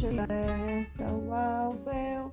The wild veil,